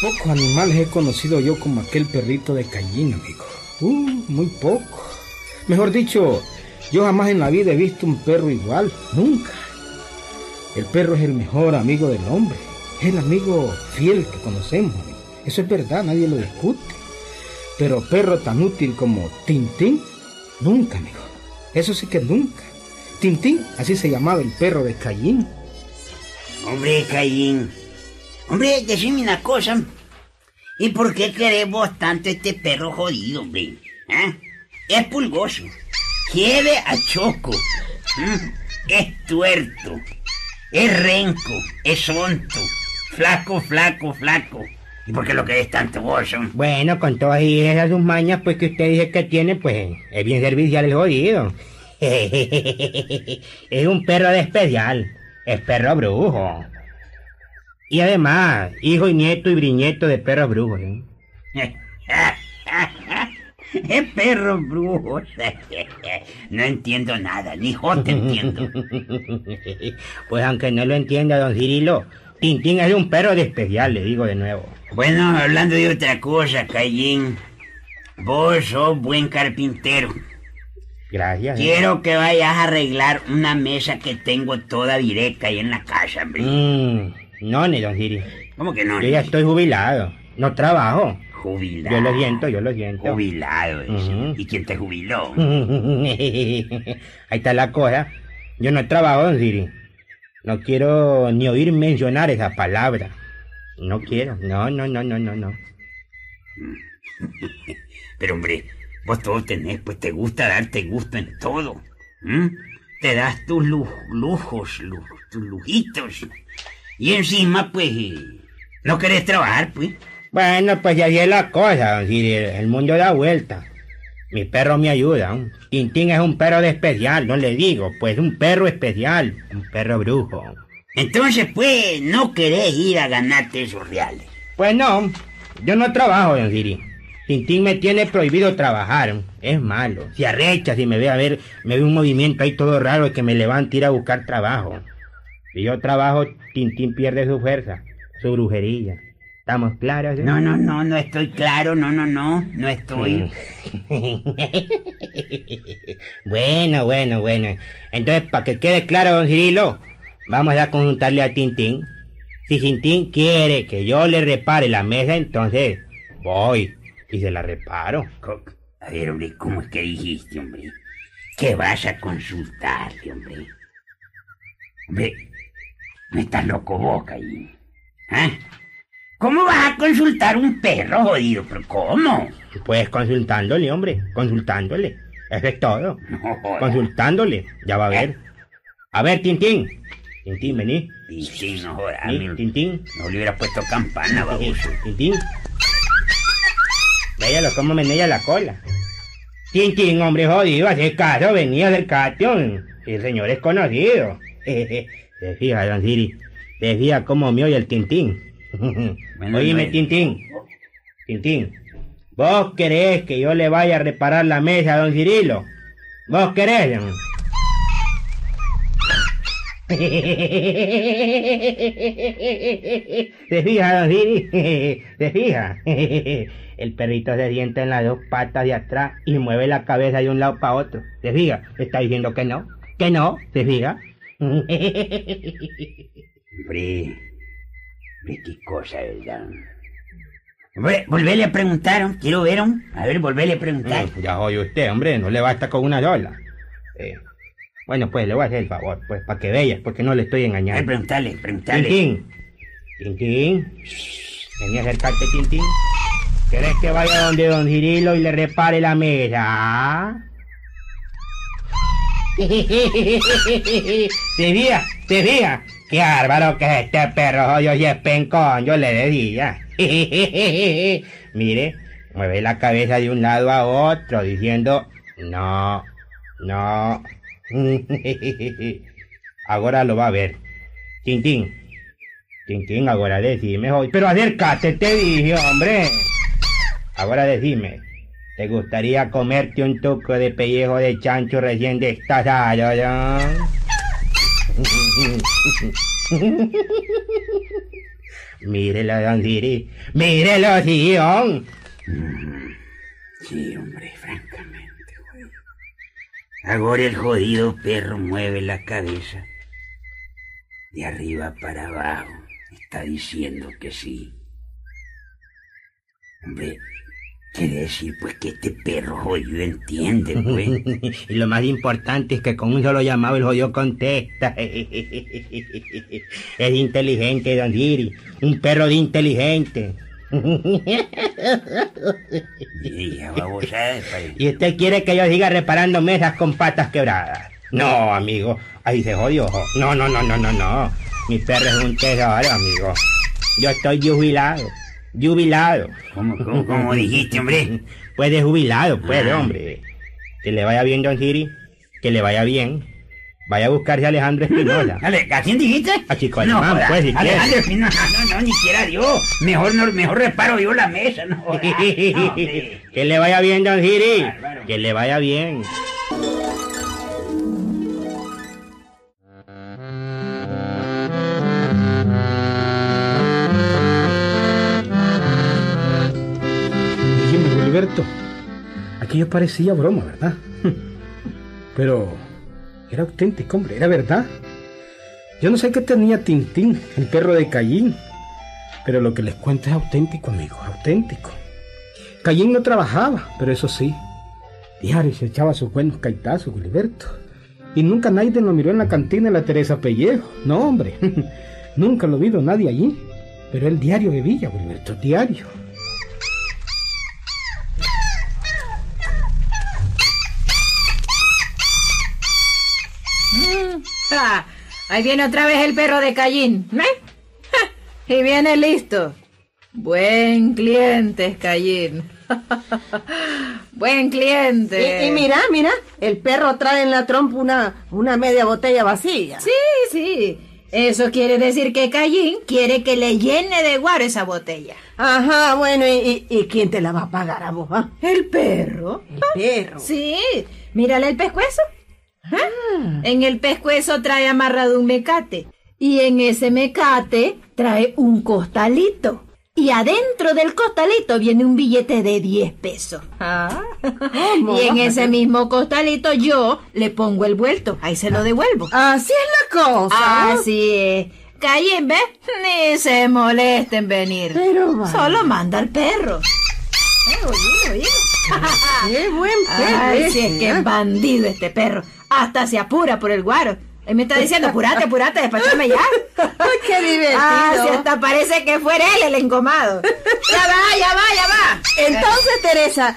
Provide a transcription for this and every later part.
Pocos animales he conocido yo como aquel perrito de Cayín, amigo. Uh, muy poco. Mejor dicho, yo jamás en la vida he visto un perro igual, nunca. El perro es el mejor amigo del hombre, es el amigo fiel que conocemos. Amigo. Eso es verdad, nadie lo discute. Pero perro tan útil como Tintín, nunca, amigo. Eso sí que nunca. Tintín, así se llamaba el perro de Cayín. Hombre, Cayín. Hombre, decime una cosa. ¿Y por qué queremos tanto este perro jodido, hombre? ¿Ah? Es pulgoso. Quiere a Choco. ¿Mm? Es tuerto. Es renco. Es sonto. Flaco, flaco, flaco. ¿Y por qué lo querés tanto hom? Bueno, con todas esas sus mañas, pues que usted dice que tiene, pues es bien servicial el jodido. es un perro de especial. Es perro brujo. Y además, hijo y nieto y briñeto de perros brujos. ¿eh? Es perro brujo. No entiendo nada, ni yo te entiendo. pues aunque no lo entienda, don Cirilo, Tintín es un perro de especial, le digo de nuevo. Bueno, hablando de otra cosa, Cayín. Vos sos buen carpintero. Gracias. ¿eh? Quiero que vayas a arreglar una mesa que tengo toda directa ahí en la casa, hombre. Mm, no, ni don Ciri. ¿Cómo que no? Yo ya estoy jubilado. No trabajo. Jubilado. Yo lo siento, yo lo siento. Jubilado, dice. ¿Y quién te jubiló? Ahí está la cosa. Yo no trabajo, don Siri. No quiero ni oír mencionar esa palabra. No quiero. No, no, no, no, no, no. Pero hombre, vos todo tenés, pues te gusta darte gusto en todo. Te das tus lu- lujos, lu- tus lujitos. Y encima, pues, eh, no querés trabajar, pues. Bueno, pues ya es la cosa. El mundo da vuelta. Mi perro me ayuda. Tintín es un perro de especial, no le digo. Pues un perro especial. Un perro brujo. Entonces, pues, no querés ir a ganarte esos reales. Pues no, yo no trabajo, don Siri. Tintín me tiene prohibido trabajar. Es malo. Se arrecha si me ve a ver, me ve un movimiento ahí todo raro que me levanta a ir a buscar trabajo. Si yo trabajo, Tintín pierde su fuerza, su brujería. ¿Estamos claros? eh? No, no, no, no estoy claro, no, no, no, no estoy. bueno, bueno, bueno. Entonces, para que quede claro, don Cirilo, vamos a consultarle a Tintín. Si Tintín quiere que yo le repare la mesa, entonces voy y se la reparo. A ver, hombre, ¿cómo es que dijiste, hombre? Que vas a consultarle, hombre. Hombre, no estás loco vos, Caín. ¿Ah? ¿Cómo vas a consultar un perro, jodido? ¿Pero cómo? Pues consultándole, hombre, consultándole. Eso es todo. No. Consultándole, ya va a ver. A ver, Tintín. Tintín, vení. Tintín, no jodas. Tintín. No le hubieras puesto campana, baboso. Tintín. Véalo cómo menea la cola. Tintín, hombre jodido, hace caso, venía del cation. El señor es conocido. Se fija, don Siri. Se fija cómo me oye el Tintín. Bueno, Oíme, no- Tintín. Tintín. ¿Vos querés que yo le vaya a reparar la mesa a don Cirilo? ¿Vos querés? ¿Se fija, don Siri? ¿Se fija? El perrito se sienta en las dos patas de atrás y mueve la cabeza de un lado para otro. ¿Se fija? Está diciendo que no. Que no. ¿Se fija? Hombre, hombre, qué cosa, ¿verdad? Hombre, volvele a preguntar, quiero ver, ¿no? A ver, volvele a preguntar. Mm, Ya oye usted, hombre, no le basta con una sola. Eh, bueno, pues le voy a hacer el favor, pues, para que veas, porque no le estoy A ver, engañando. preguntale, preguntale. Tintín, Tintín, vení a acercarte, Tintín. ¿Querés que vaya donde don Cirilo y le repare la mesa? ¿Se fija? ¿Se fija? ¡Qué bárbaro que es este perro! Yo y es pencón, yo le decía. Mire, mueve la cabeza de un lado a otro diciendo, no, no. Ahora lo va a ver. Tintín, Tintín, ahora decime. Pero acércate, te dije, hombre. Ahora decime, ¿te gustaría comerte un tuco de pellejo de chancho recién destazado, ya? Mírelo, don Siri. Mírelo, Sion. Sí, hombre, francamente, jodido. Ahora el jodido perro mueve la cabeza. De arriba para abajo. Está diciendo que sí. Hombre, quiere decir pues que este perro jodido entiende, pues. y lo más importante es que con un solo llamado el jodido contesta. es inteligente, don Siri. Un perro de inteligente. ¿Y usted quiere que yo siga reparando mesas con patas quebradas? No, amigo. Ahí se jodió. No, no, no, no, no, no. Mi perro es un tesoro, amigo. Yo estoy jubilado. Jubilado. ¿Cómo, cómo, cómo dijiste, hombre? Pues de jubilado, pues, Ah. hombre. Que le vaya bien, Don Siri. Que le vaya bien. Vaya a buscarse a Alejandro Espinosa. ¿A quién dijiste? A Chico Alemán, joda. pues, si Alejandro, no, no, no, ni quiera Dios. Mejor, no, mejor reparo yo la mesa, no. No, que le vaya bien, Don. Bárbaro. Que le vaya bien. Dígame, Gilberto, aquello parecía broma, ¿verdad? Pero era auténtico, hombre, era verdad. Yo no sé qué tenía Tintín, el perro de Cayín, pero lo que les cuento es auténtico, amigo, auténtico. Cayín no trabajaba, pero eso sí, diario se echaba sus buenos caitazos, Gilberto. Y nunca nadie lo miró en la cantina de la Teresa Pellejo. No, hombre, nunca lo vio nadie allí. Pero el diario bebía, Gilberto, diario. Ah, ahí viene otra vez el perro de Cayín. ¿eh? Y viene listo. Buen cliente Cayín. Buen cliente. Y, y mira, mira, el perro trae en la trompa una, una media botella vacía. Sí, sí. Eso quiere decir que Cayín quiere que le llene de guaro esa botella. Ajá, bueno, ¿y, y, y quién te la va a pagar a vos? ah? ¿El perro? El perro. Sí. Mírale el pescuezo. ¿Ah? En el pescuezo trae amarrado un mecate. Y en ese mecate trae un costalito. Y adentro del costalito viene un billete de 10 pesos. Ah. Y en ese mismo costalito yo le pongo el vuelto. Ahí se lo devuelvo. Así es la cosa. Así es. Callen, ¿ves? Ni se moleste en venir. Pero va. Solo manda al perro. Eh, oye, oye. Qué buen perro. Ay, si es que ¿eh? es bandido este perro. Hasta se apura por el guaro. Él me está diciendo, apurate, apurate, despachame ya. Qué divertido. Ah, si hasta parece que fuera él el engomado. Ya va, ya va, ya va. Entonces, Teresa,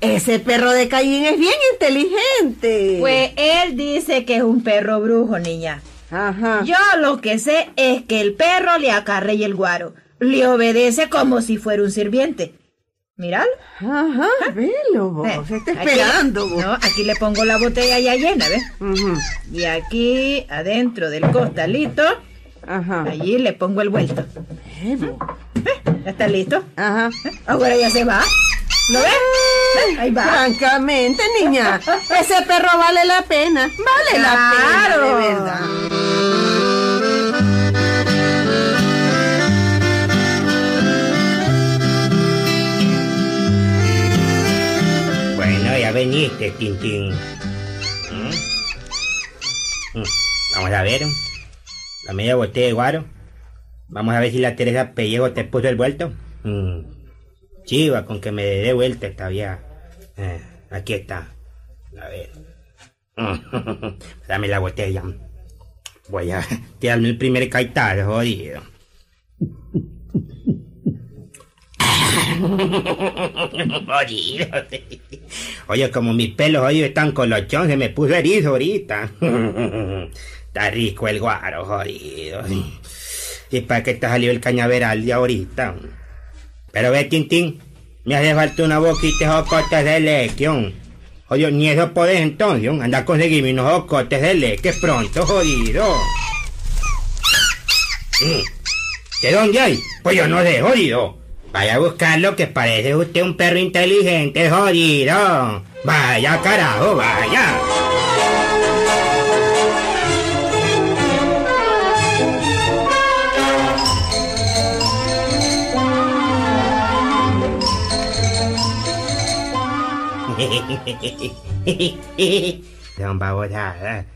ese perro de Cayín es bien inteligente. Pues él dice que es un perro brujo, niña. Ajá. Yo lo que sé es que el perro le acarrea el guaro. Le obedece como si fuera un sirviente. Míralo. Ajá, velo vos. Eh, está aquí- esperando vos. No, aquí le pongo la botella ya llena, ¿ves? Y aquí, adentro del costalito, Ajá. allí le pongo el vuelto. Eh. ¿Ya está listo? Ajá. Ahora ya se va. ¿Lo ves? Ahí va. Francamente, niña, ese perro vale la pena. Vale la pena, de verdad. Ya veniste, Tintín. ¿Mm? Mm, Vamos a ver. La media botella de guaro. Vamos a ver si la Teresa Pellejo te puso el vuelto. Mm, Chiva, con que me dé vuelta esta vieja. Eh, aquí está. A ver. Mm, Dame la botella. Voy a tirarme el primer caitazo, jodido. Jodido. Oye, como mis pelos hoy están colochón, se me puso erizo ahorita. Está rico el guaro, jodido. ¿Y para qué te salió el cañaveral de ahorita? Pero ve, Tintín, me hace falta una boquita de jocotes de leche. Oye, ni eso podés entonces, anda a conseguirme unos jocotes de leche pronto, jodido. Mm. ¿De dónde hay? Pues yo no sé, jodido. Vaya a buscar lo que parece usted un perro inteligente, jodido. Vaya carajo, vaya. Don Babosada,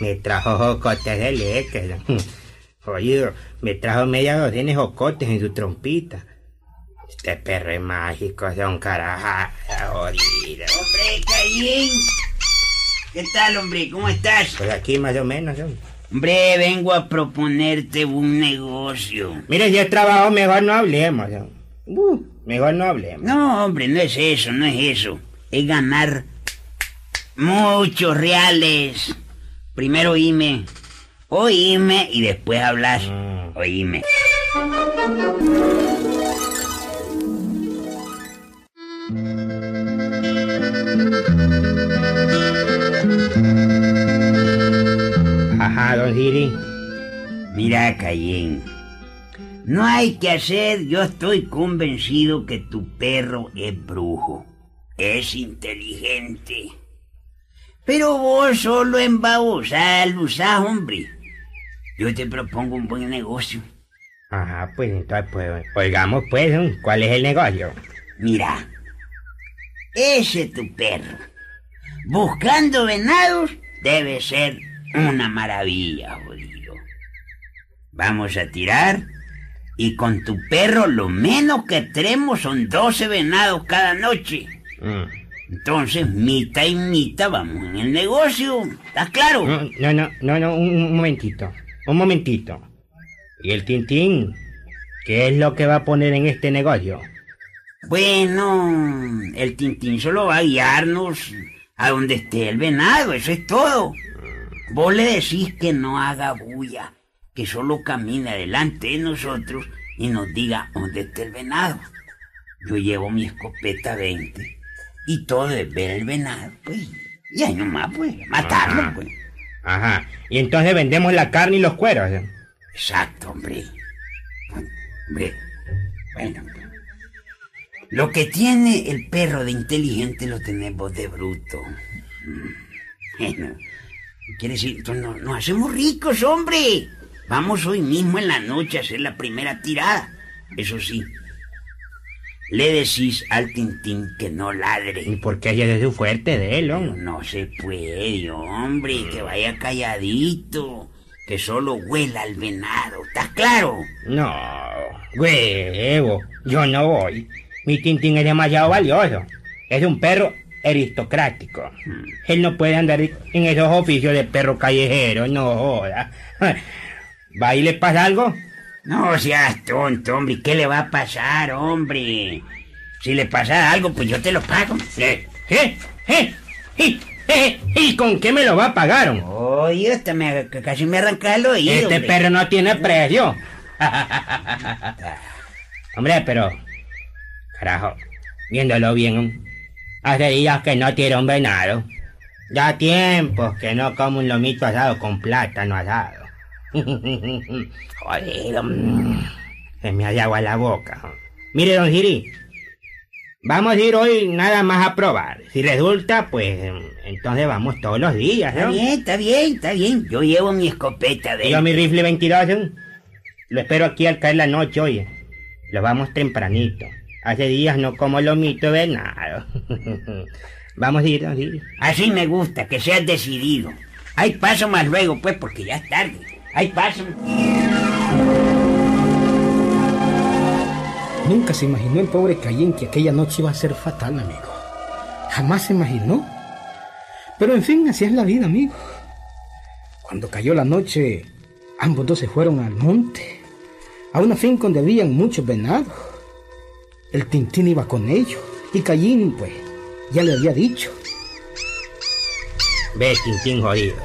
me trajo jocotes de leche. jodido. me trajo media docena de jocotes en su trompita. Este perro es mágico, don caraja, jodido. Hombre, Caín. ¿Qué tal, hombre? ¿Cómo estás? Pues aquí más o menos, ¿no? Hombre, vengo a proponerte un negocio. Mire, si es trabajo, mejor no hablemos. Uh, mejor no hablemos. No, hombre, no es eso, no es eso. Es ganar muchos reales. Primero oíme, oíme y después hablas. Mm. Oíme. Siri. Mira, Cayén. No hay que hacer, yo estoy convencido que tu perro es brujo. Es inteligente. Pero vos solo en lo usás, hombre. Yo te propongo un buen negocio. Ajá, pues entonces, pues, oigamos pues. ¿cuál es el negocio? Mira, ese tu perro, buscando venados, debe ser una maravilla, jodido. Vamos a tirar y con tu perro lo menos que tenemos son 12 venados cada noche. Mm. Entonces, mitad y mitad vamos en el negocio. ¿Estás claro? No, no, no, no, un momentito, un momentito. ¿Y el Tintín? ¿Qué es lo que va a poner en este negocio? Bueno, el Tintín solo va a guiarnos a donde esté el venado, eso es todo. Vos le decís que no haga bulla, que solo camine adelante de nosotros y nos diga dónde está el venado. Yo llevo mi escopeta 20 y todo es ver el venado, pues. Y ahí nomás, pues, matarlo, Ajá. pues. Ajá, y entonces vendemos la carne y los cueros. ¿eh? Exacto, hombre. Hombre, bueno. Lo que tiene el perro de inteligente lo tenemos de bruto. Bueno, quiere decir, nos, hacemos ricos, hombre. Vamos hoy mismo en la noche a hacer la primera tirada. Eso sí, le decís al Tintín que no ¿Y ladre. por qué es su fuerte de él, Pero ¿no? no se puede, hombre, que vaya calladito, que solo huela al venado, ¿estás claro? No, huevo, yo no voy. Mi Tintín es demasiado valioso. Es un perro aristocrático. Él no puede andar en esos oficios de perro callejero, no joda. ¿Va y le pasa algo? No seas tonto, hombre, ¿qué le va a pasar, hombre? Si le pasa algo, pues yo te lo pago. ¿Qué? ¿Qué? ¿Eh? ¿Y, eh, ¿Y con qué me lo va a pagar? Oye, hasta me, casi me arranca el oído. Este hombre. perro no tiene precio. Hombre, pero... Carajo, viéndolo bien, hace días que no tiro un venado. Ya tiempos que no como un lomito asado con plátano asado. Joder, se me hace agua la boca. Mire, don Giri, vamos a ir hoy nada más a probar. Si resulta, pues entonces vamos todos los días, Está ¿no? bien, está bien, está bien. Yo llevo mi escopeta de... Yo mi rifle 22, ¿eh? Lo espero aquí al caer la noche, oye. Lo vamos tempranito. Hace días no como lomito venado. vamos a ir, vamos a ir. Así me gusta, que seas decidido. Hay paso más luego, pues, porque ya es tarde. Hay paso. Nunca se imaginó el pobre Cayén que aquella noche iba a ser fatal, amigo. Jamás se imaginó. Pero en fin, así es la vida, amigo. Cuando cayó la noche, ambos dos se fueron al monte, a una finca donde habían muchos venados. El Tintín iba con ellos, y Cayín, pues, ya le había dicho. Ve, Tintín jodido.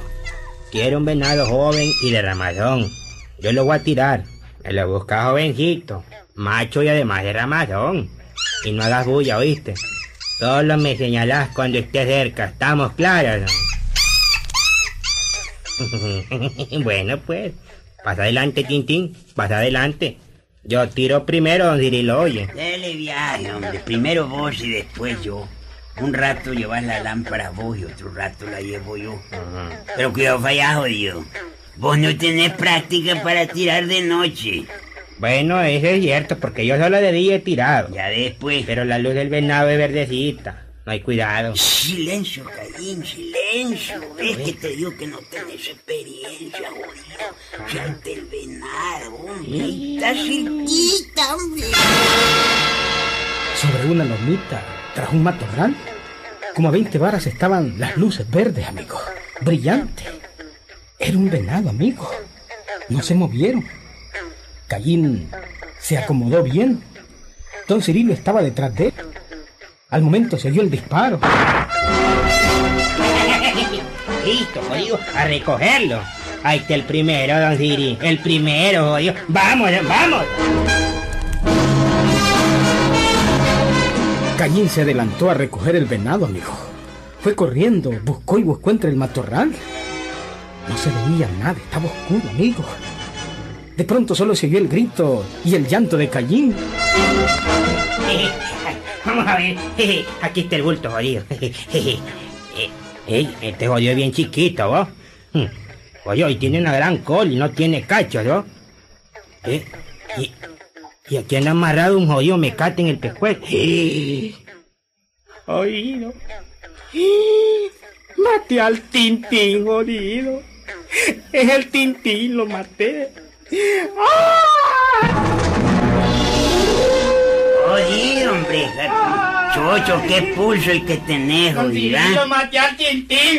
Quiero un venado joven y de ramazón. Yo lo voy a tirar. Me lo busca jovencito, macho y además de ramazón. Y no hagas bulla, ¿oíste? Solo me señalás cuando estés cerca. ¿Estamos claros? no? bueno, pues. Pasa adelante, Tintín. Pasa adelante. Yo tiro primero, don Cirilo, oye. Dale viaje, hombre. Primero vos y después yo. Un rato llevas la lámpara vos y otro rato la llevo yo. Pero cuidado, falla jodido. Vos no tenés práctica para tirar de noche. Bueno, eso es cierto, porque yo solo de día he tirado. Ya después. Pero la luz del venado es verdecita. No hay cuidado. Silencio, Caín, silencio. Es que te digo que no tenés experiencia, jodido. Fíjate el venado, hombre. Ahí está cerquita, hombre. Sobre una lomita, tras un matorral, como a 20 varas estaban las luces verdes, amigo. Brillantes. Era un venado, amigo. No se movieron. Callín se acomodó bien. Don Cirilo estaba detrás de él. Al momento se oyó el disparo. Listo, jodido, a recogerlo. Ahí está el primero, don Siri. El primero, jodido. Vamos, vamos. Callín se adelantó a recoger el venado, amigo. Fue corriendo, buscó y buscó entre el matorral. No se veía nada, estaba oscuro, amigo. De pronto solo se oyó el grito y el llanto de Callín. Vamos a ver. Aquí está el bulto, jodido. Ey, este jodido es bien chiquito, ¿vos? Hmm. Oye, y tiene una gran col y no tiene cachos, ¿no? ¿Eh? Y, aquí han amarrado un jodido mecate en el pescuezo. Oído. Maté al Tintín, jodido. Es el Tintín, lo maté. ¡Ah! Jodido, hombre. Chocho, qué pulso el que tenés, jodido.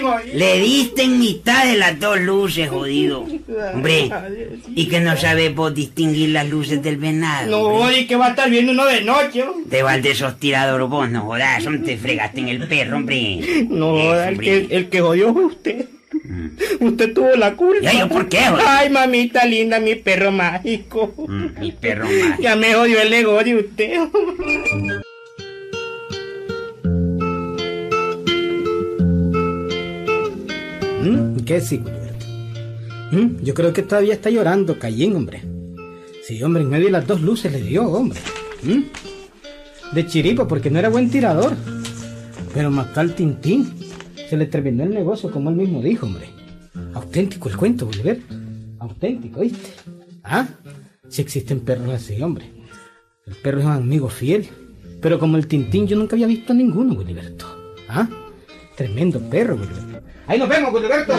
jodido. Le diste en mitad de las dos luces, jodido. Hombre, y que no sabes vos distinguir las luces del venado. No, hombre? y que va a estar viendo uno de noche. ¿no? Te vas de esos tiradores vos, no jodas, te fregaste en el perro, hombre. No, el que, el que jodió fue usted. Usted tuvo la culpa. ¿Ya yo por qué? Ay, mamita linda, mi perro mágico. Mm, Mi perro más. Ya me jodió el ego de usted. ¿Mm? ¿Qué sí? ¿Mm? Yo creo que todavía está llorando Cayín, hombre. Sí, hombre, en medio de las dos luces le dio, hombre. ¿Mm? De chiripa, porque no era buen tirador. Pero mató al Tintín. Se le terminó el negocio, como él mismo dijo, hombre. Auténtico el cuento, Bolívar. Auténtico, ¿viste? Ah, si existen perros así, hombre. El perro es un amigo fiel. Pero como el Tintín, yo nunca había visto ninguno, Wilberto. ¿Ah? Tremendo perro, Wilberto. Ahí nos vemos, Wilberto.